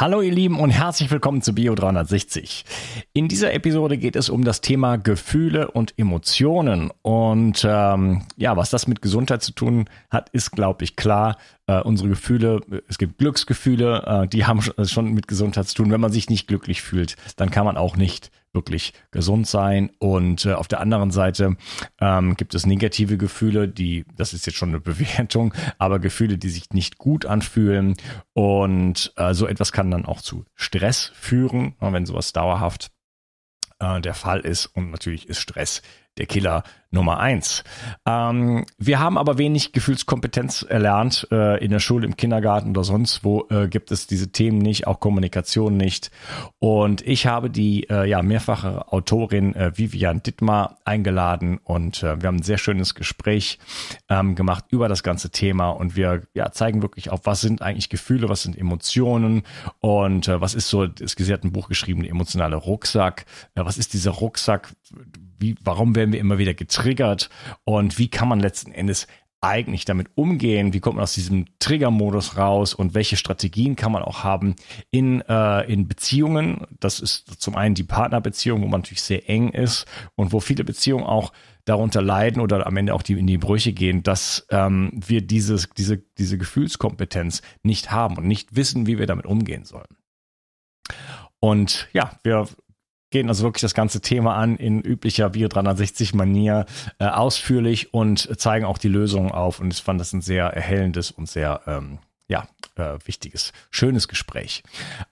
Hallo ihr Lieben und herzlich willkommen zu Bio 360. In dieser Episode geht es um das Thema Gefühle und Emotionen. Und ähm, ja, was das mit Gesundheit zu tun hat, ist, glaube ich, klar. Äh, unsere Gefühle, es gibt Glücksgefühle, äh, die haben schon mit Gesundheit zu tun. Wenn man sich nicht glücklich fühlt, dann kann man auch nicht wirklich gesund sein. Und äh, auf der anderen Seite ähm, gibt es negative Gefühle, die, das ist jetzt schon eine Bewertung, aber Gefühle, die sich nicht gut anfühlen. Und äh, so etwas kann dann auch zu Stress führen, wenn sowas dauerhaft äh, der Fall ist. Und natürlich ist Stress der Killer Nummer eins. Ähm, wir haben aber wenig Gefühlskompetenz erlernt äh, in der Schule, im Kindergarten oder sonst wo äh, gibt es diese Themen nicht, auch Kommunikation nicht. Und ich habe die äh, ja mehrfache Autorin äh, Vivian Dittmar eingeladen und äh, wir haben ein sehr schönes Gespräch ähm, gemacht über das ganze Thema und wir ja, zeigen wirklich auf, was sind eigentlich Gefühle, was sind Emotionen und äh, was ist so, es hat ein Buch geschrieben, der emotionale Rucksack. was ist dieser Rucksack? Wie, warum werden wir immer wieder getriggert und wie kann man letzten Endes eigentlich damit umgehen? Wie kommt man aus diesem Trigger-Modus raus und welche Strategien kann man auch haben in, äh, in Beziehungen? Das ist zum einen die Partnerbeziehung, wo man natürlich sehr eng ist und wo viele Beziehungen auch darunter leiden oder am Ende auch die in die Brüche gehen, dass ähm, wir dieses, diese, diese Gefühlskompetenz nicht haben und nicht wissen, wie wir damit umgehen sollen. Und ja, wir gehen also wirklich das ganze Thema an in üblicher Bio 360 Manier äh, ausführlich und zeigen auch die Lösungen auf. Und ich fand das ein sehr erhellendes und sehr ähm, ja, äh, wichtiges, schönes Gespräch.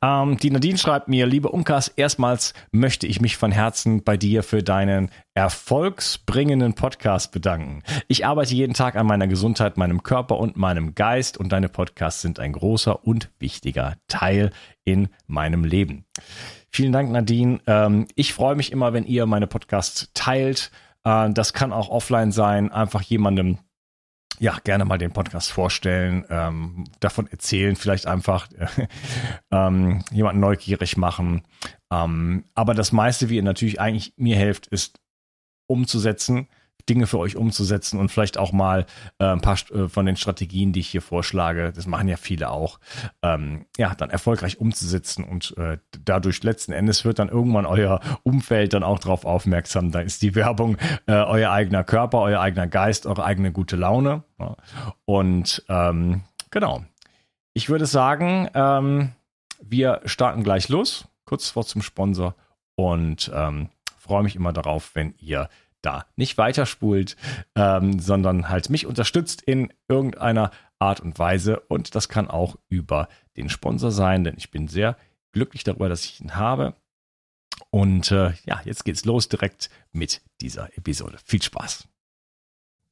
Ähm, die Nadine schreibt mir, liebe Unkas, erstmals möchte ich mich von Herzen bei dir für deinen erfolgsbringenden Podcast bedanken. Ich arbeite jeden Tag an meiner Gesundheit, meinem Körper und meinem Geist und deine Podcasts sind ein großer und wichtiger Teil in meinem Leben. Vielen Dank, Nadine. Ähm, ich freue mich immer, wenn ihr meine Podcasts teilt. Äh, das kann auch offline sein, einfach jemandem ja, gerne mal den Podcast vorstellen, ähm, davon erzählen, vielleicht einfach äh, ähm, jemanden neugierig machen. Ähm, aber das meiste, wie ihr natürlich eigentlich mir helft, ist umzusetzen. Dinge für euch umzusetzen und vielleicht auch mal äh, ein paar äh, von den Strategien, die ich hier vorschlage, das machen ja viele auch, ähm, ja, dann erfolgreich umzusetzen und äh, dadurch letzten Endes wird dann irgendwann euer Umfeld dann auch darauf aufmerksam. Da ist die Werbung äh, euer eigener Körper, euer eigener Geist, eure eigene gute Laune. Ja. Und ähm, genau. Ich würde sagen, ähm, wir starten gleich los. Kurz vor zum Sponsor und ähm, freue mich immer darauf, wenn ihr da nicht weiterspult, ähm, sondern halt mich unterstützt in irgendeiner Art und Weise. Und das kann auch über den Sponsor sein, denn ich bin sehr glücklich darüber, dass ich ihn habe. Und äh, ja, jetzt geht's los direkt mit dieser Episode. Viel Spaß.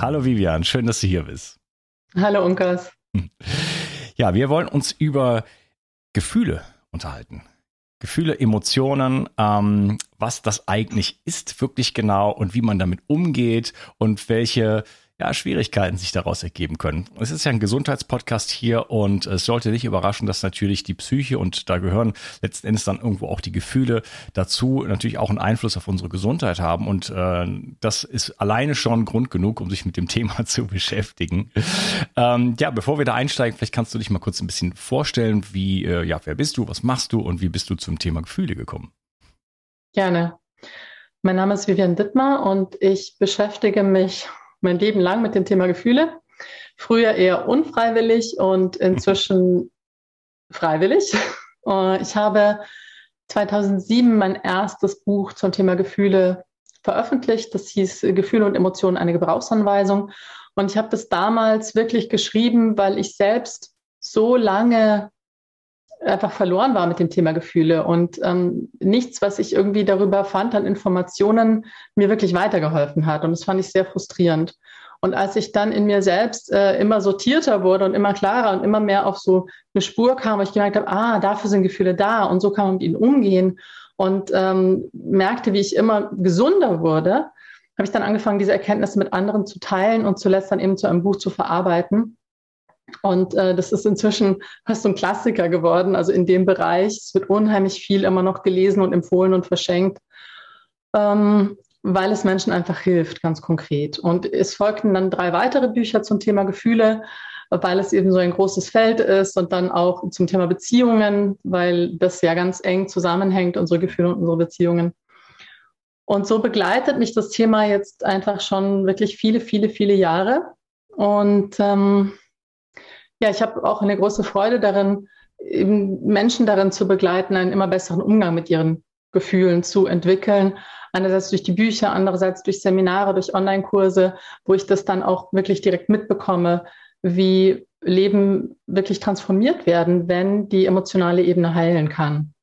Hallo Vivian, schön, dass du hier bist. Hallo Unkas. Ja, wir wollen uns über Gefühle unterhalten. Gefühle, Emotionen, ähm, was das eigentlich ist, wirklich genau und wie man damit umgeht und welche ja, Schwierigkeiten sich daraus ergeben können. Es ist ja ein Gesundheitspodcast hier und es sollte nicht überraschen, dass natürlich die Psyche und da gehören letzten Endes dann irgendwo auch die Gefühle dazu natürlich auch einen Einfluss auf unsere Gesundheit haben und äh, das ist alleine schon Grund genug, um sich mit dem Thema zu beschäftigen. Ähm, ja, bevor wir da einsteigen, vielleicht kannst du dich mal kurz ein bisschen vorstellen, wie, äh, ja, wer bist du, was machst du und wie bist du zum Thema Gefühle gekommen? Gerne. Mein Name ist Vivian Dittmar und ich beschäftige mich mein Leben lang mit dem Thema Gefühle. Früher eher unfreiwillig und inzwischen freiwillig. Äh, ich habe 2007 mein erstes Buch zum Thema Gefühle veröffentlicht. Das hieß Gefühle und Emotionen, eine Gebrauchsanweisung. Und ich habe das damals wirklich geschrieben, weil ich selbst so lange einfach verloren war mit dem Thema Gefühle und ähm, nichts, was ich irgendwie darüber fand an Informationen, mir wirklich weitergeholfen hat. Und das fand ich sehr frustrierend. Und als ich dann in mir selbst äh, immer sortierter wurde und immer klarer und immer mehr auf so eine Spur kam, wo ich gemerkt habe, ah, dafür sind Gefühle da und so kann man mit ihnen umgehen und ähm, merkte, wie ich immer gesunder wurde, habe ich dann angefangen, diese Erkenntnisse mit anderen zu teilen und zuletzt dann eben zu einem Buch zu verarbeiten. Und äh, das ist inzwischen fast so ein Klassiker geworden. Also in dem Bereich, es wird unheimlich viel immer noch gelesen und empfohlen und verschenkt, ähm, weil es Menschen einfach hilft, ganz konkret. Und es folgten dann drei weitere Bücher zum Thema Gefühle, weil es eben so ein großes Feld ist und dann auch zum Thema Beziehungen, weil das ja ganz eng zusammenhängt, unsere Gefühle und unsere Beziehungen. Und so begleitet mich das Thema jetzt einfach schon wirklich viele, viele, viele Jahre. Und ähm, ja, ich habe auch eine große Freude darin, eben Menschen darin zu begleiten, einen immer besseren Umgang mit ihren Gefühlen zu entwickeln. Einerseits durch die Bücher, andererseits durch Seminare, durch Online-Kurse, wo ich das dann auch wirklich direkt mitbekomme, wie Leben wirklich transformiert werden, wenn die emotionale Ebene heilen kann.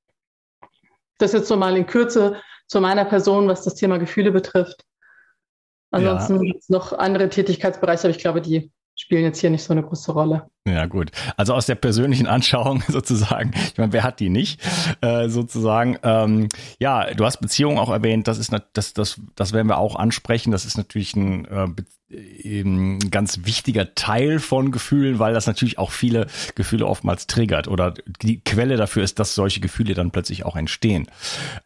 Das ist jetzt so mal in Kürze zu meiner Person, was das Thema Gefühle betrifft. Ansonsten ja. noch andere Tätigkeitsbereiche, aber ich glaube, die spielen jetzt hier nicht so eine große Rolle. Ja, gut. Also aus der persönlichen Anschauung sozusagen, ich meine, wer hat die nicht, äh, sozusagen. Ähm, ja, du hast Beziehungen auch erwähnt, das ist das, das, das werden wir auch ansprechen. Das ist natürlich ein äh, eben ganz wichtiger Teil von Gefühlen, weil das natürlich auch viele Gefühle oftmals triggert oder die Quelle dafür ist, dass solche Gefühle dann plötzlich auch entstehen.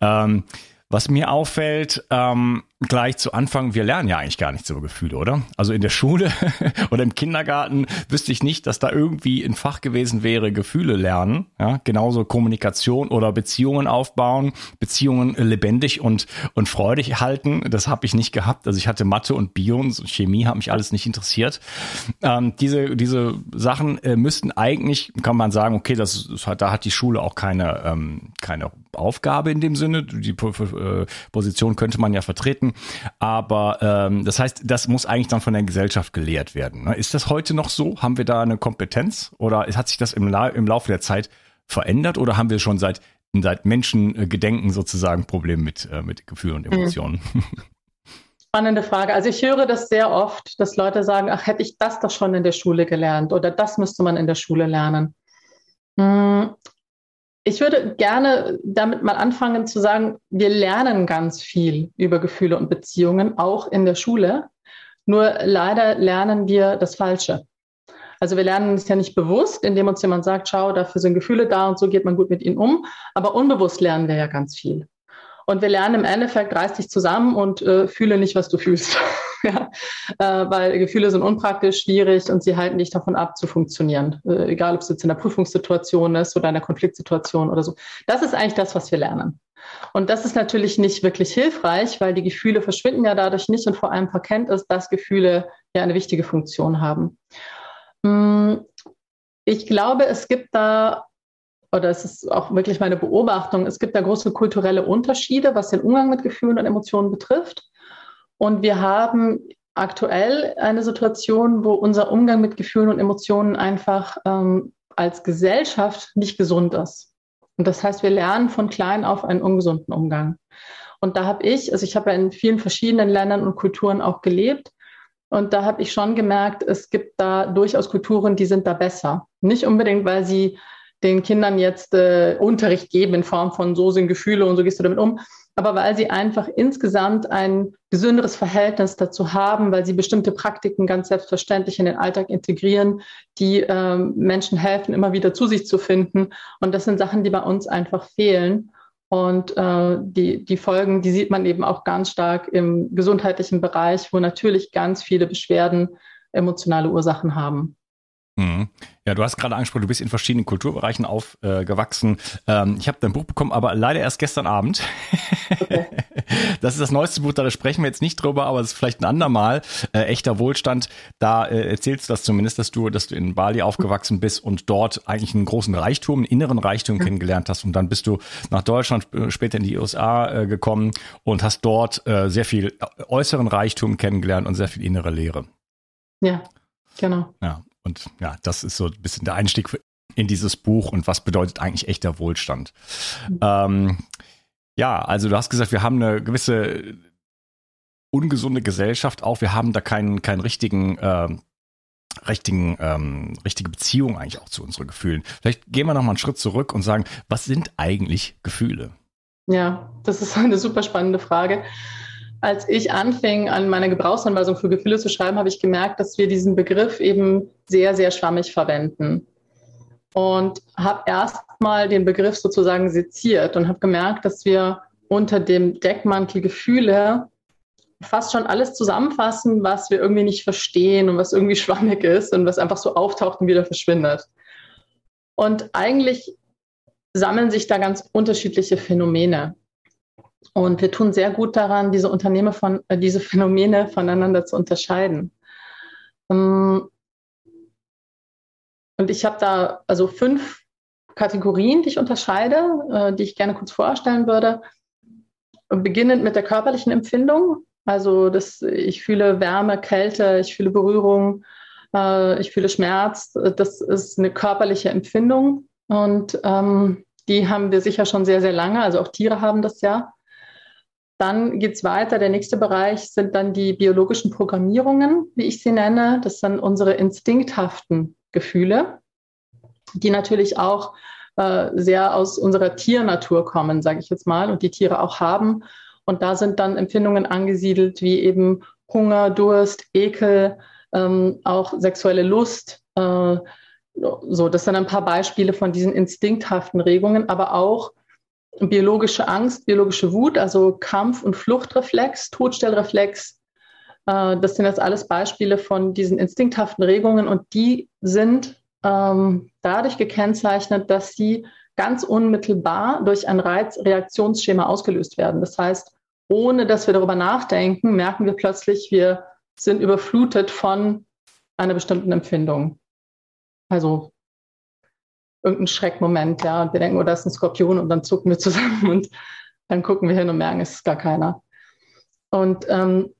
Ähm, was mir auffällt, ähm, gleich zu Anfang, wir lernen ja eigentlich gar nichts über Gefühle, oder? Also in der Schule oder im Kindergarten wüsste ich nicht, dass da irgendwie ein Fach gewesen wäre, Gefühle lernen. Ja, genauso Kommunikation oder Beziehungen aufbauen, Beziehungen lebendig und, und freudig halten. Das habe ich nicht gehabt. Also ich hatte Mathe und Bio und Chemie hat mich alles nicht interessiert. Ähm, diese, diese Sachen äh, müssten eigentlich, kann man sagen, okay, das, das hat, da hat die Schule auch keine, ähm, keine Aufgabe in dem Sinne. Die äh, Position könnte man ja vertreten. Aber ähm, das heißt, das muss eigentlich dann von der Gesellschaft gelehrt werden. Ne? Ist das heute noch so? Haben wir da eine Kompetenz? Oder hat sich das im, La im Laufe der Zeit verändert? Oder haben wir schon seit, seit Menschengedenken sozusagen Probleme mit, äh, mit Gefühlen und Emotionen? Mhm. Spannende Frage. Also ich höre das sehr oft, dass Leute sagen, ach, hätte ich das doch schon in der Schule gelernt oder das müsste man in der Schule lernen. Ich würde gerne damit mal anfangen zu sagen, wir lernen ganz viel über Gefühle und Beziehungen, auch in der Schule. Nur leider lernen wir das Falsche. Also wir lernen es ja nicht bewusst, indem uns jemand sagt, schau, dafür sind Gefühle da und so geht man gut mit ihnen um. Aber unbewusst lernen wir ja ganz viel. Und wir lernen im Endeffekt, reiß dich zusammen und äh, fühle nicht, was du fühlst. ja? Äh, weil Gefühle sind unpraktisch, schwierig und sie halten dich davon ab, zu funktionieren. Äh, egal, ob es jetzt in der Prüfungssituation ist oder in der Konfliktsituation oder so. Das ist eigentlich das, was wir lernen. Und das ist natürlich nicht wirklich hilfreich, weil die Gefühle verschwinden ja dadurch nicht und vor allem verkennt es, dass Gefühle ja eine wichtige Funktion haben. Hm, ich glaube, es gibt da oder es ist auch wirklich meine Beobachtung, es gibt da große kulturelle Unterschiede, was den Umgang mit Gefühlen und Emotionen betrifft. Und wir haben aktuell eine Situation, wo unser Umgang mit Gefühlen und Emotionen einfach ähm, als Gesellschaft nicht gesund ist. Und das heißt, wir lernen von klein auf einen ungesunden Umgang. Und da habe ich, also ich habe ja in vielen verschiedenen Ländern und Kulturen auch gelebt, Und da habe ich schon gemerkt, es gibt da durchaus Kulturen, die sind da besser. Nicht unbedingt, weil sie den Kindern jetzt äh, Unterricht geben in Form von so sind Gefühle und so gehst du damit um, aber weil sie einfach insgesamt ein gesünderes Verhältnis dazu haben, weil sie bestimmte Praktiken ganz selbstverständlich in den Alltag integrieren, die äh, Menschen helfen, immer wieder zu sich zu finden. Und das sind Sachen, die bei uns einfach fehlen. Und äh, die, die Folgen, die sieht man eben auch ganz stark im gesundheitlichen Bereich, wo natürlich ganz viele Beschwerden emotionale Ursachen haben. Mhm. Ja, du hast gerade angesprochen, du bist in verschiedenen Kulturbereichen aufgewachsen. Äh, ähm, ich habe dein Buch bekommen, aber leider erst gestern Abend. Okay. Das ist das neueste Buch, da sprechen wir jetzt nicht drüber, aber es ist vielleicht ein andermal. Äh, echter Wohlstand, da äh, erzählst du das zumindest, dass du, dass du in Bali aufgewachsen bist und dort eigentlich einen großen Reichtum, einen inneren Reichtum mhm. kennengelernt hast. Und dann bist du nach Deutschland, äh, später in die USA äh, gekommen und hast dort äh, sehr viel äußeren Reichtum kennengelernt und sehr viel innere Lehre. Ja, genau. Ja, und ja, das ist so ein bisschen der Einstieg in dieses Buch und was bedeutet eigentlich echter Wohlstand. Mhm. Ähm, ja, also du hast gesagt, wir haben eine gewisse ungesunde Gesellschaft auch. Wir haben da keinen, keinen richtigen, äh, richtigen, ähm, richtige Beziehung eigentlich auch zu unseren Gefühlen. Vielleicht gehen wir noch mal einen Schritt zurück und sagen, was sind eigentlich Gefühle? Ja, das ist eine super spannende Frage als ich anfing, an meiner Gebrauchsanweisung für Gefühle zu schreiben, habe ich gemerkt, dass wir diesen Begriff eben sehr, sehr schwammig verwenden. Und habe erstmal den Begriff sozusagen seziert und habe gemerkt, dass wir unter dem Deckmantel Gefühle fast schon alles zusammenfassen, was wir irgendwie nicht verstehen und was irgendwie schwammig ist und was einfach so auftaucht und wieder verschwindet. Und eigentlich sammeln sich da ganz unterschiedliche Phänomene. Und wir tun sehr gut daran, diese Unternehmen von, äh, diese Phänomene voneinander zu unterscheiden. Ähm, und ich habe da also fünf Kategorien, die ich unterscheide, äh, die ich gerne kurz vorstellen würde. Beginnend mit der körperlichen Empfindung. Also das, ich fühle Wärme, Kälte, ich fühle Berührung, äh, ich fühle Schmerz. Das ist eine körperliche Empfindung und ähm, die haben wir sicher schon sehr, sehr lange. Also auch Tiere haben das ja. Dann geht es weiter. Der nächste Bereich sind dann die biologischen Programmierungen, wie ich sie nenne. Das sind unsere instinkthaften Gefühle, die natürlich auch äh, sehr aus unserer Tiernatur kommen, sage ich jetzt mal, und die Tiere auch haben. Und da sind dann Empfindungen angesiedelt wie eben Hunger, Durst, Ekel, ähm, auch sexuelle Lust. Äh, so, das sind ein paar Beispiele von diesen instinkthaften Regungen, aber auch biologische Angst, biologische Wut, also Kampf- und Fluchtreflex, Todstellreflex. Äh, das sind jetzt alles Beispiele von diesen instinkthaften Regungen und die sind ähm, dadurch gekennzeichnet, dass sie ganz unmittelbar durch ein Reizreaktionsschema ausgelöst werden. Das heißt, ohne dass wir darüber nachdenken, merken wir plötzlich, wir sind überflutet von einer bestimmten Empfindung. Also irgendein Schreckmoment, ja, und wir denken, oh, da ist ein Skorpion und dann zucken wir zusammen und dann gucken wir hin und merken, es ist gar keiner. Und ähm,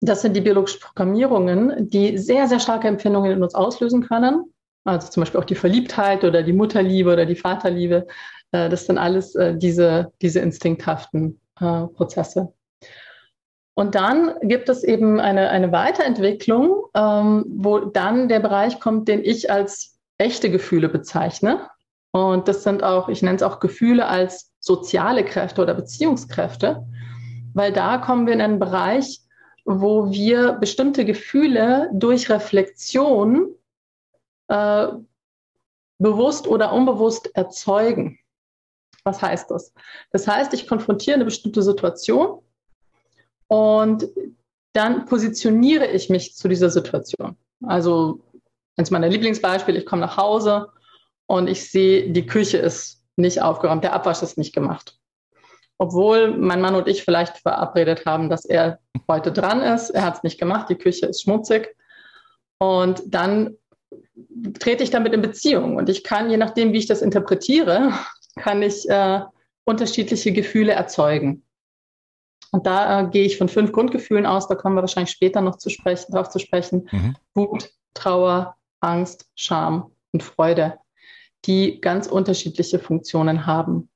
das sind die biologischen Programmierungen, die sehr, sehr starke Empfindungen in uns auslösen können. Also zum Beispiel auch die Verliebtheit oder die Mutterliebe oder die Vaterliebe. Äh, das sind alles äh, diese, diese instinkthaften äh, Prozesse. Und dann gibt es eben eine, eine Weiterentwicklung, ähm, wo dann der Bereich kommt, den ich als echte Gefühle bezeichne. Und das sind auch, ich nenne es auch Gefühle als soziale Kräfte oder Beziehungskräfte, weil da kommen wir in einen Bereich, wo wir bestimmte Gefühle durch Reflexion äh, bewusst oder unbewusst erzeugen. Was heißt das? Das heißt, ich konfrontiere eine bestimmte Situation und dann positioniere ich mich zu dieser Situation. Also eins meiner Lieblingsbeispiele, ich komme nach Hause und ich sehe, die Küche ist nicht aufgeräumt, der Abwasch ist nicht gemacht. Obwohl mein Mann und ich vielleicht verabredet haben, dass er heute dran ist, er hat es nicht gemacht, die Küche ist schmutzig. Und dann trete ich damit in Beziehung. Und ich kann, je nachdem, wie ich das interpretiere, kann ich äh, unterschiedliche Gefühle erzeugen. Und da äh, gehe ich von fünf Grundgefühlen aus, da kommen wir wahrscheinlich später noch zu sprechen, darauf zu sprechen. Mhm. Wut, Trauer, Angst, Scham und Freude, die ganz unterschiedliche Funktionen haben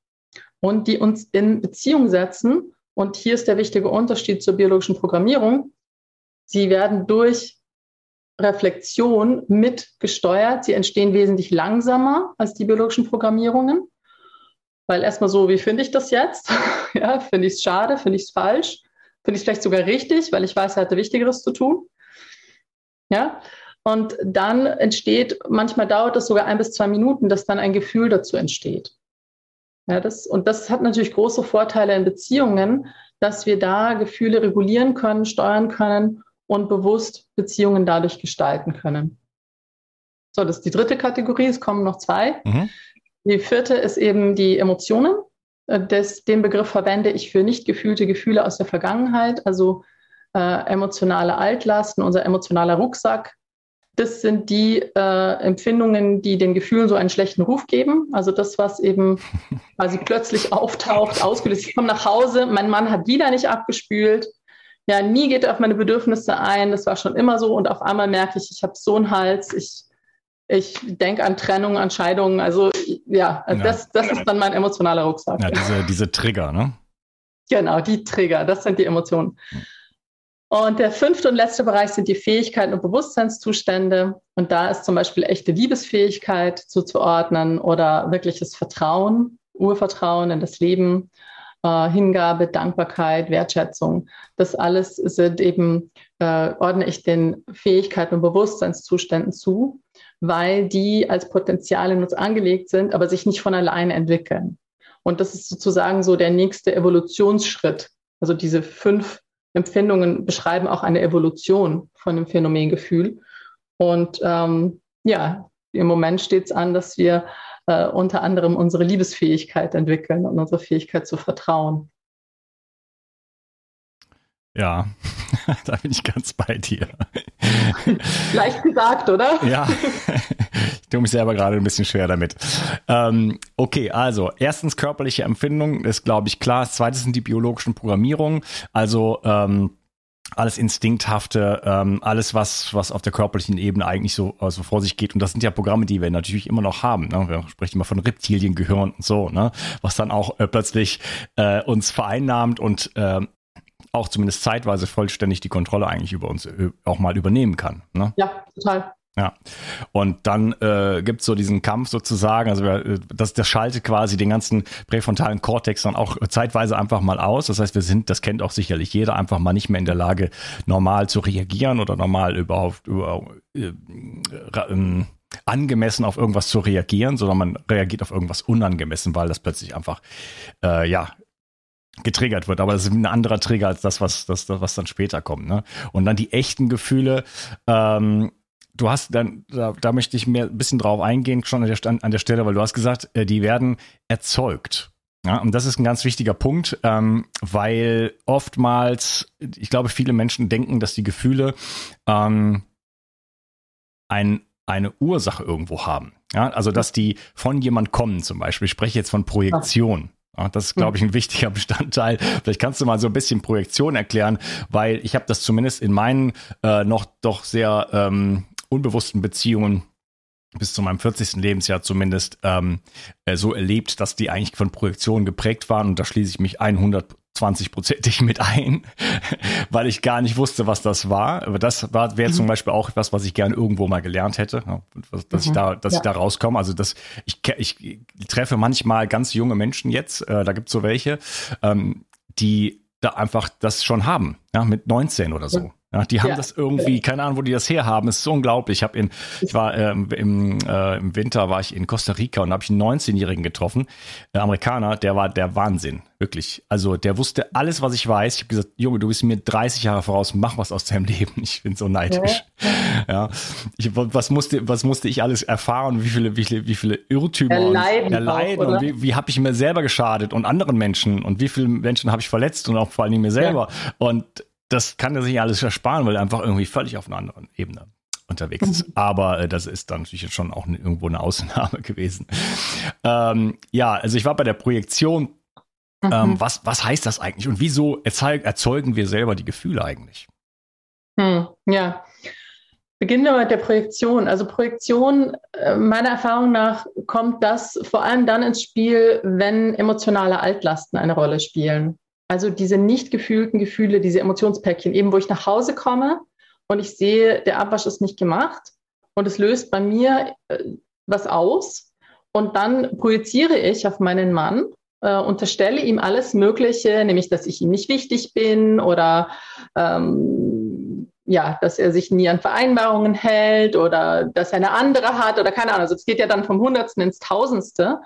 und die uns in Beziehung setzen. Und hier ist der wichtige Unterschied zur biologischen Programmierung. sie werden durch Reflexion mitgesteuert. Sie entstehen wesentlich langsamer als die biologischen Programmierungen. Weil erstmal so, wie finde ich das jetzt? ja, finde ich es schade, finde ich es falsch, finde ich es vielleicht sogar richtig, weil ich weiß, er hatte Wichtigeres zu tun. Ja, und dann entsteht, manchmal dauert es sogar ein bis zwei Minuten, dass dann ein Gefühl dazu entsteht. Ja, das, und das hat natürlich große Vorteile in Beziehungen, dass wir da Gefühle regulieren können, steuern können und bewusst Beziehungen dadurch gestalten können. So, das ist die dritte Kategorie. Es kommen noch zwei. Mhm. Die vierte ist eben die Emotionen. Äh, das, den Begriff verwende ich für nicht gefühlte Gefühle aus der Vergangenheit, also äh, emotionale Altlasten, unser emotionaler Rucksack. Das sind die äh, Empfindungen, die den Gefühlen so einen schlechten Ruf geben. Also das, was eben quasi plötzlich auftaucht, ausgelöst. Ich komme nach Hause, mein Mann hat wieder nicht abgespült. Ja, nie geht er auf meine Bedürfnisse ein. Das war schon immer so. Und auf einmal merke ich, ich habe so einen Hals. Ich ich denke an Trennung, an Scheidungen. Also ja, ja. Das, das ist dann mein emotionaler Rucksack. Ja, diese, diese Trigger, ne? Genau, die Trigger, das sind die Emotionen. Und der fünfte und letzte Bereich sind die Fähigkeiten und Bewusstseinszustände. Und da ist zum Beispiel echte Liebesfähigkeit zuzuordnen oder wirkliches Vertrauen, Urvertrauen in das Leben, äh, Hingabe, Dankbarkeit, Wertschätzung. Das alles sind eben, äh, ordne ich den Fähigkeiten und Bewusstseinszuständen zu weil die als Potenzial in uns angelegt sind, aber sich nicht von alleine entwickeln. Und das ist sozusagen so der nächste Evolutionsschritt. Also diese fünf Empfindungen beschreiben auch eine Evolution von dem Phänomengefühl. Und ähm, ja, im Moment steht es an, dass wir äh, unter anderem unsere Liebesfähigkeit entwickeln und unsere Fähigkeit zu vertrauen. Ja, da bin ich ganz bei dir. Leicht gesagt, oder? Ja, ich tue mich selber gerade ein bisschen schwer damit. Ähm, okay, also erstens körperliche Empfindung ist, glaube ich, klar. Das zweite sind die biologischen Programmierungen. Also ähm, alles Instinkthafte, ähm, alles, was, was auf der körperlichen Ebene eigentlich so also vor sich geht. Und das sind ja Programme, die wir natürlich immer noch haben. Ne? Wir sprechen immer von Reptiliengehirn und so, ne? was dann auch äh, plötzlich äh, uns vereinnahmt und äh, auch zumindest zeitweise vollständig die Kontrolle eigentlich über uns äh, auch mal übernehmen kann. Ne? Ja, total. Ja, und dann äh, gibt es so diesen Kampf sozusagen, also äh, das, das schaltet quasi den ganzen präfrontalen Kortex dann auch zeitweise einfach mal aus. Das heißt, wir sind, das kennt auch sicherlich jeder, einfach mal nicht mehr in der Lage, normal zu reagieren oder normal überhaupt über, äh, äh, angemessen auf irgendwas zu reagieren, sondern man reagiert auf irgendwas unangemessen, weil das plötzlich einfach äh, ja getriggert wird. Aber das ist ein anderer Trigger als das, was, das, was dann später kommt. Ne? Und dann die echten Gefühle. Ähm, du hast dann, da, da möchte ich mehr ein bisschen drauf eingehen, schon an der, an der Stelle, weil du hast gesagt, äh, die werden erzeugt. Ja, und das ist ein ganz wichtiger Punkt, ähm, weil oftmals, ich glaube, viele Menschen denken, dass die Gefühle ähm, ein, eine Ursache irgendwo haben. Ja, also dass die von jemand kommen zum Beispiel. Ich spreche jetzt von Projektion. Das ist, glaube ich, ein wichtiger Bestandteil. Vielleicht kannst du mal so ein bisschen Projektion erklären, weil ich habe das zumindest in meinen äh, noch doch sehr ähm, unbewussten Beziehungen bis zu meinem 40. Lebensjahr zumindest ähm, äh, so erlebt, dass die eigentlich von Projektionen geprägt waren und da schließe ich mich 100 20-prozentig mit ein, weil ich gar nicht wusste, was das war. Aber das war wäre mhm. zum Beispiel auch etwas, was ich gerne irgendwo mal gelernt hätte, dass mhm. ich da, dass ja. ich da rauskomme. Also das, ich, ich treffe manchmal ganz junge Menschen jetzt, äh, da gibt's so welche, ähm, die da einfach das schon haben, ja, mit 19 oder so. Ja. Die haben ja. das irgendwie, keine Ahnung, wo die das herhaben. Es ist so unglaublich. Ich habe in, ich war ähm, im, äh, im Winter war ich in Costa Rica und habe ich einen 19-Jährigen getroffen, äh, Amerikaner, der war der Wahnsinn, wirklich. Also der wusste alles, was ich weiß. Ich habe gesagt, Junge, du bist mir 30 Jahre voraus, mach was aus deinem Leben. Ich bin so neidisch. Ja, ja. Ich, was musste, was musste ich alles erfahren? Wie viele, wie viele, wie viele Irrtümer erleiden, und, erleiden auch, und wie, wie habe ich mir selber geschadet und anderen Menschen und wie viele Menschen habe ich verletzt und auch vor allem mir selber und das kann er sich alles ersparen, weil er einfach irgendwie völlig auf einer anderen Ebene unterwegs ist. Mhm. Aber äh, das ist dann natürlich schon auch irgendwo eine Ausnahme gewesen. Ähm, ja, also ich war bei der Projektion. Ähm, mhm. Was, was heißt das eigentlich und wieso erzeugen wir selber die Gefühle eigentlich? Hm, ja. Beginnen wir mit der Projektion. Also Projektion, äh, meiner Erfahrung nach, kommt das vor allem dann ins Spiel, wenn emotionale Altlasten eine Rolle spielen. Also diese nicht gefühlten Gefühle, diese Emotionspäckchen, eben wo ich nach Hause komme und ich sehe, der Abwasch ist nicht gemacht und es löst bei mir äh, was aus und dann projiziere ich auf meinen Mann, äh, unterstelle ihm alles Mögliche, nämlich, dass ich ihm nicht wichtig bin oder ähm, ja, dass er sich nie an Vereinbarungen hält oder dass er eine andere hat oder keine Ahnung. Also es geht ja dann vom Hundertsten ins Tausendste.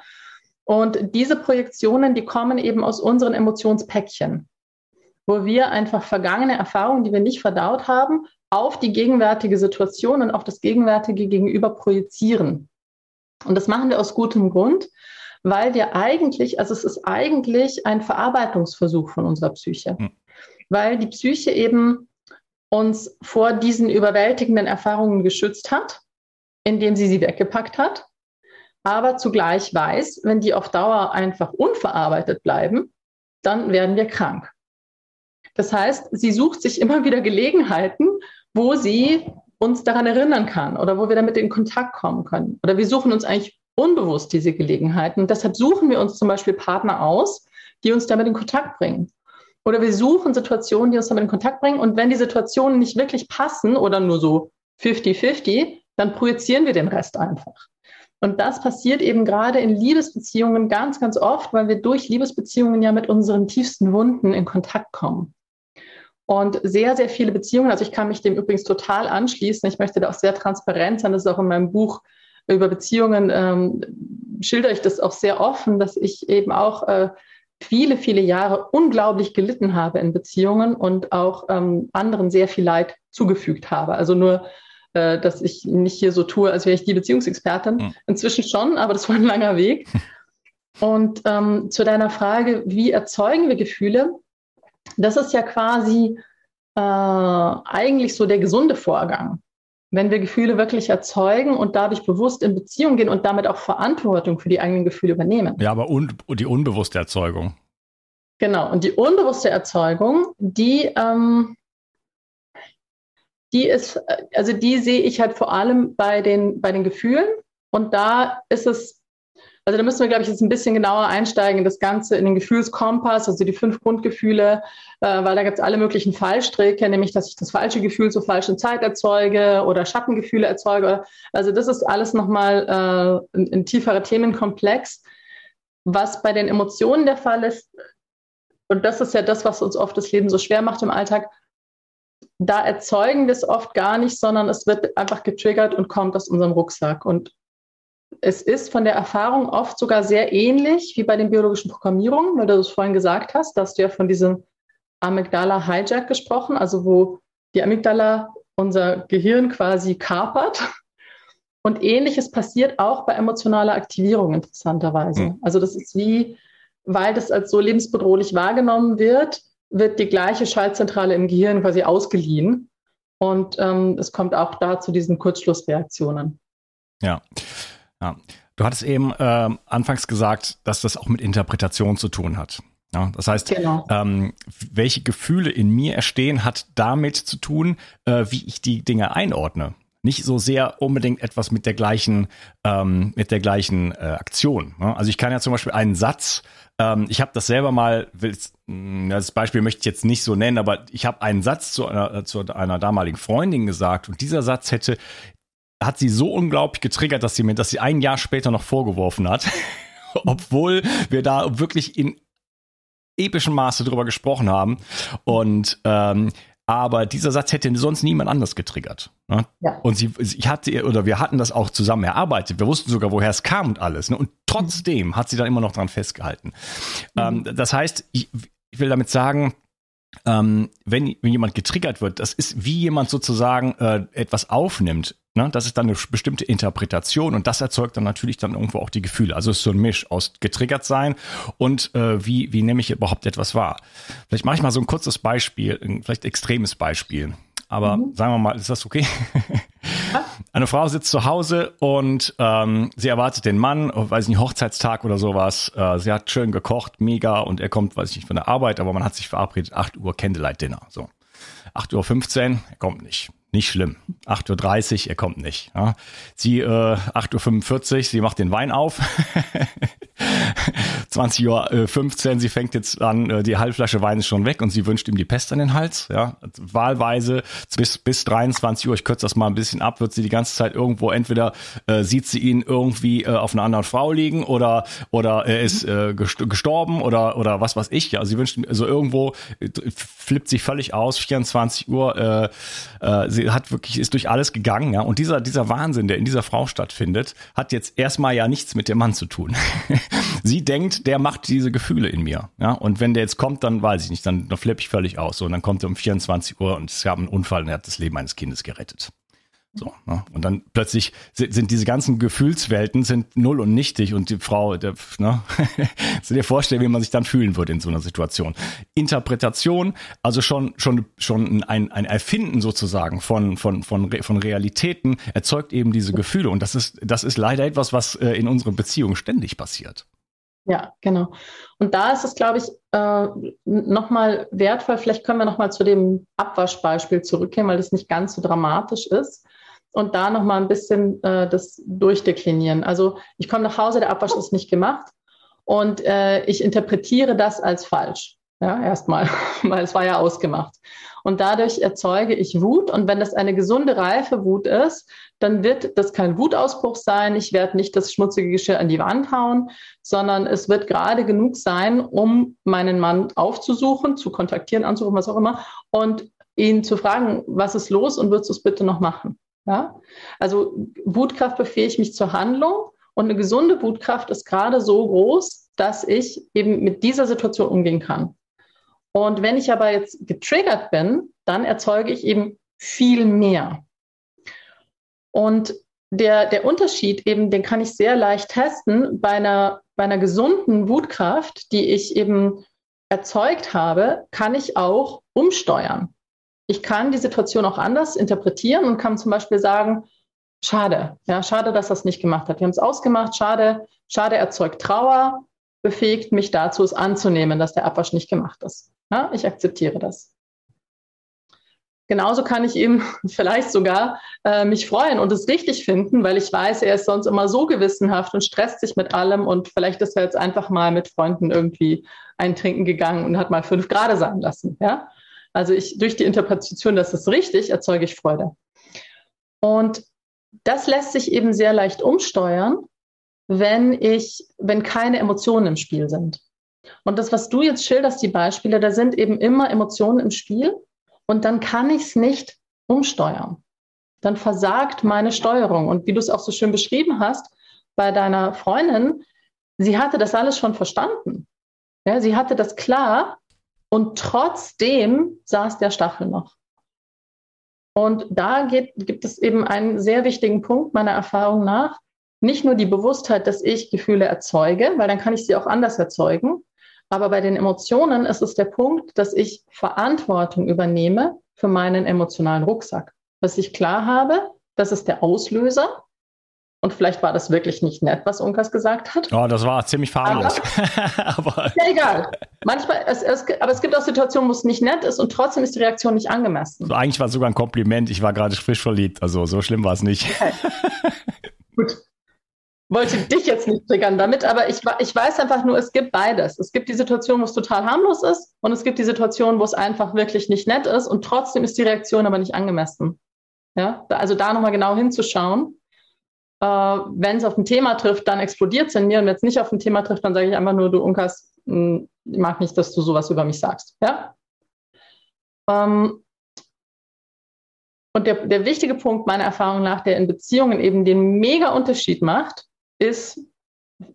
Und diese Projektionen, die kommen eben aus unseren Emotionspäckchen, wo wir einfach vergangene Erfahrungen, die wir nicht verdaut haben, auf die gegenwärtige Situation und auf das gegenwärtige Gegenüber projizieren. Und das machen wir aus gutem Grund, weil wir eigentlich, also es ist eigentlich ein Verarbeitungsversuch von unserer Psyche, mhm. weil die Psyche eben uns vor diesen überwältigenden Erfahrungen geschützt hat, indem sie sie weggepackt hat, aber zugleich weiß, wenn die auf Dauer einfach unverarbeitet bleiben, dann werden wir krank. Das heißt, sie sucht sich immer wieder Gelegenheiten, wo sie uns daran erinnern kann oder wo wir damit in Kontakt kommen können. Oder wir suchen uns eigentlich unbewusst diese Gelegenheiten. Und deshalb suchen wir uns zum Beispiel Partner aus, die uns damit in Kontakt bringen. Oder wir suchen Situationen, die uns damit in Kontakt bringen. Und wenn die Situationen nicht wirklich passen oder nur so 50-50, dann projizieren wir den Rest einfach. Und das passiert eben gerade in Liebesbeziehungen ganz, ganz oft, weil wir durch Liebesbeziehungen ja mit unseren tiefsten Wunden in Kontakt kommen. Und sehr, sehr viele Beziehungen, also ich kann mich dem übrigens total anschließen. Ich möchte da auch sehr transparent sein. Das ist auch in meinem Buch über Beziehungen, ähm, schildere ich das auch sehr offen, dass ich eben auch äh, viele, viele Jahre unglaublich gelitten habe in Beziehungen und auch ähm, anderen sehr viel Leid zugefügt habe. Also nur, äh, dass ich nicht hier so tue, als wäre ich die Beziehungsexpertin. Mhm. Inzwischen schon, aber das war ein langer Weg. Und ähm, zu deiner Frage, wie erzeugen wir Gefühle? Das ist ja quasi äh, eigentlich so der gesunde Vorgang. Wenn wir Gefühle wirklich erzeugen und dadurch bewusst in Beziehung gehen und damit auch Verantwortung für die eigenen Gefühle übernehmen. Ja, aber un die unbewusste Erzeugung. Genau, und die unbewusste Erzeugung, die, ähm, die ist, also die sehe ich halt vor allem bei den, bei den Gefühlen. Und da ist es also da müssen wir, glaube ich, jetzt ein bisschen genauer einsteigen in das Ganze, in den Gefühlskompass, also die fünf Grundgefühle, äh, weil da gibt es alle möglichen Fallstricke, nämlich, dass ich das falsche Gefühl zur falschen Zeit erzeuge oder Schattengefühle erzeuge. Also das ist alles nochmal äh, ein, ein tieferer Themenkomplex. Was bei den Emotionen der Fall ist, und das ist ja das, was uns oft das Leben so schwer macht im Alltag, da erzeugen wir es oft gar nicht, sondern es wird einfach getriggert und kommt aus unserem Rucksack. Und es ist von der Erfahrung oft sogar sehr ähnlich wie bei den biologischen Programmierungen, weil du es vorhin gesagt hast, dass du ja von diesem Amygdala Hijack gesprochen, also wo die Amygdala unser Gehirn quasi kapert. Und ähnliches passiert auch bei emotionaler Aktivierung interessanterweise. Mhm. Also das ist wie, weil das als so lebensbedrohlich wahrgenommen wird, wird die gleiche Schaltzentrale im Gehirn quasi ausgeliehen. Und ähm, es kommt auch da zu diesen Kurzschlussreaktionen. Ja. Ja. Du hattest eben äh, anfangs gesagt, dass das auch mit Interpretation zu tun hat. Ja, das heißt, genau. ähm, welche Gefühle in mir erstehen, hat damit zu tun, äh, wie ich die Dinge einordne. Nicht so sehr unbedingt etwas mit der gleichen, ähm, mit der gleichen äh, Aktion. Ne? Also ich kann ja zum Beispiel einen Satz, ähm, ich habe das selber mal, hm, das Beispiel möchte ich jetzt nicht so nennen, aber ich habe einen Satz zu einer, zu einer damaligen Freundin gesagt und dieser Satz hätte hat sie so unglaublich getriggert, dass sie mir, dass sie ein Jahr später noch vorgeworfen hat. Obwohl wir da wirklich in epischem Maße drüber gesprochen haben. Und ähm, aber dieser Satz hätte sonst niemand anders getriggert. Ne? Ja. Und sie, ich hatte, oder wir hatten das auch zusammen erarbeitet. Wir wussten sogar, woher es kam und alles. Ne? Und trotzdem mhm. hat sie da immer noch dran festgehalten. Mhm. Ähm, das heißt, ich, ich will damit sagen, ähm, wenn, wenn jemand getriggert wird, das ist wie jemand sozusagen äh, etwas aufnimmt. Ne? Das ist dann eine bestimmte Interpretation und das erzeugt dann natürlich dann irgendwo auch die Gefühle. Also es ist so ein Misch aus getriggert sein und äh, wie, wie nehme ich überhaupt etwas wahr. Vielleicht mache ich mal so ein kurzes Beispiel, ein vielleicht extremes Beispiel. Aber mhm. sagen wir mal, ist das okay? Eine Frau sitzt zu Hause und ähm, sie erwartet den Mann, weiß nicht, Hochzeitstag oder sowas. Äh, sie hat schön gekocht, mega, und er kommt, weiß ich nicht, von der Arbeit, aber man hat sich verabredet, 8 Uhr Candlelight Dinner. So. 8.15 Uhr, er kommt nicht. Nicht schlimm. 8.30 Uhr, er kommt nicht. Ja. Sie äh, 8.45 Uhr, sie macht den Wein auf. 20 Uhr äh, 15, sie fängt jetzt an, äh, die Halbflasche Wein ist schon weg und sie wünscht ihm die Pest an den Hals. Ja, wahlweise bis bis 23 Uhr. Ich kürze das mal ein bisschen ab. Wird sie die ganze Zeit irgendwo entweder äh, sieht sie ihn irgendwie äh, auf einer anderen Frau liegen oder oder er ist äh, gestorben oder oder was weiß ich. Ja, sie wünscht also irgendwo äh, flippt sich völlig aus. 24 Uhr. Äh, äh, sie hat wirklich ist durch alles gegangen. Ja, und dieser dieser Wahnsinn, der in dieser Frau stattfindet, hat jetzt erstmal ja nichts mit dem Mann zu tun. sie denkt, der macht diese Gefühle in mir. Ja, und wenn der jetzt kommt, dann weiß ich nicht, dann, dann flippe ich völlig aus. So, und dann kommt er um 24 Uhr und es gab einen Unfall und er hat das Leben eines Kindes gerettet. So, ne? Und dann plötzlich sind, sind, diese ganzen Gefühlswelten sind null und nichtig und die Frau, der, ne? du dir vorstellen, wie man sich dann fühlen würde in so einer Situation. Interpretation, also schon schon schon ein, ein Erfinden sozusagen von von von von Realitäten erzeugt eben diese Gefühle und das ist das ist leider etwas, was äh, in unseren Beziehungen ständig passiert. Ja, genau. Und da ist es, glaube ich, äh, nochmal wertvoll. Vielleicht können wir nochmal zu dem Abwaschbeispiel zurückgehen, weil das nicht ganz so dramatisch ist und da noch mal ein bisschen äh, das durchdeklinieren. Also ich komme nach Hause, der Abwasch ist nicht gemacht und äh, ich interpretiere das als falsch. Ja, erstmal, weil es war ja ausgemacht. Und dadurch erzeuge ich Wut. Und wenn das eine gesunde, reife Wut ist, dann wird das kein Wutausbruch sein. Ich werde nicht das schmutzige Geschirr an die Wand hauen, sondern es wird gerade genug sein, um meinen Mann aufzusuchen, zu kontaktieren, anzurufen, was auch immer, und ihn zu fragen, was ist los und würdest du es bitte noch machen? Ja? Also Wutkraft befähigt mich zur Handlung und eine gesunde Wutkraft ist gerade so groß, dass ich eben mit dieser Situation umgehen kann. Und wenn ich aber jetzt getriggert bin, dann erzeuge ich eben viel mehr. Und der, der Unterschied eben, den kann ich sehr leicht testen bei einer, bei einer gesunden Wutkraft, die ich eben erzeugt habe, kann ich auch umsteuern ich kann die Situation auch anders interpretieren und kann zum Beispiel sagen, schade, ja, schade, dass das nicht gemacht hat. Wir haben es ausgemacht, schade, schade erzeugt Trauer, befähigt mich dazu, es anzunehmen, dass der Abwasch nicht gemacht ist. Ja, ich akzeptiere das. Genauso kann ich eben vielleicht sogar äh, mich freuen und es richtig finden, weil ich weiß, er ist sonst immer so gewissenhaft und stresst sich mit allem und vielleicht ist er jetzt einfach mal mit Freunden irgendwie eintrinken gegangen und hat mal fünf Grade sein lassen. Ja? Also ich, durch die Interpretation, das ist richtig, erzeuge ich Freude. Und das lässt sich eben sehr leicht umsteuern, wenn ich, wenn keine Emotionen im Spiel sind. Und das, was du jetzt schilderst, die Beispiele, da sind eben immer Emotionen im Spiel und dann kann ich es nicht umsteuern. Dann versagt meine Steuerung. Und wie du es auch so schön beschrieben hast, bei deiner Freundin, sie hatte das alles schon verstanden. Ja, sie hatte das klar, und trotzdem saß der Stachel noch. Und da geht, gibt es eben einen sehr wichtigen Punkt meiner Erfahrung nach. Nicht nur die Bewusstheit, dass ich Gefühle erzeuge, weil dann kann ich sie auch anders erzeugen. Aber bei den Emotionen ist es der Punkt, dass ich Verantwortung übernehme für meinen emotionalen Rucksack. Dass ich klar habe, das ist der Auslöser und vielleicht war das wirklich nicht nett, was Unkas gesagt hat. Oh, das war ziemlich farbenlos. Aber, ja, egal. Manchmal, es, es, aber es gibt auch Situationen, wo es nicht nett ist und trotzdem ist die Reaktion nicht angemessen. Also eigentlich war es sogar ein Kompliment. Ich war gerade frisch verliebt. Also so schlimm war es nicht. Okay. Gut. Wollte dich jetzt nicht triggern damit, aber ich, ich weiß einfach nur, es gibt beides. Es gibt die Situation, wo es total harmlos ist und es gibt die Situation, wo es einfach wirklich nicht nett ist und trotzdem ist die Reaktion aber nicht angemessen. Ja, also da nochmal genau hinzuschauen äh, wenn es auf ein Thema trifft, dann explodiert es in mir. Und wenn es nicht auf ein Thema trifft, dann sage ich einfach nur, du Unkas, hm, ich mag nicht, dass du sowas über mich sagst. Ja? Ähm, und der, der wichtige Punkt meiner Erfahrung nach, der in Beziehungen eben den mega Unterschied macht, ist,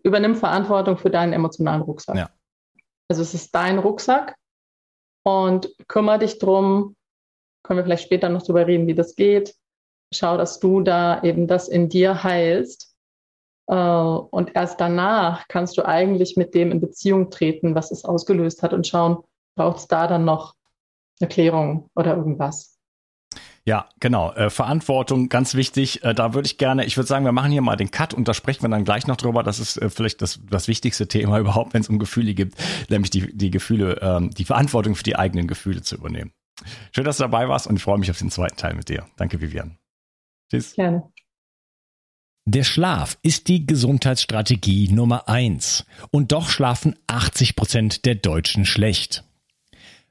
übernimm Verantwortung für deinen emotionalen Rucksack. Ja. Also es ist dein Rucksack und kümmere dich drum. Können wir vielleicht später noch drüber reden, wie das geht schau, dass du da eben das in dir heilst. Äh, und erst danach kannst du eigentlich mit dem in Beziehung treten, was es ausgelöst hat und schauen, braucht es da dann noch eine Klärung oder irgendwas. Ja, genau. Äh, Verantwortung, ganz wichtig. Äh, da würde ich gerne, ich würde sagen, wir machen hier mal den Cut und da sprechen wir dann gleich noch drüber. Das ist äh, vielleicht das, das wichtigste Thema überhaupt, wenn es um Gefühle gibt, nämlich die, die Gefühle, ähm, die Verantwortung für die eigenen Gefühle zu übernehmen. Schön, dass du dabei warst und ich freue mich auf den zweiten Teil mit dir. Danke, Vivian. Tschüss. Gerne. Der Schlaf ist die Gesundheitsstrategie Nummer eins. Und doch schlafen 80 Prozent der Deutschen schlecht.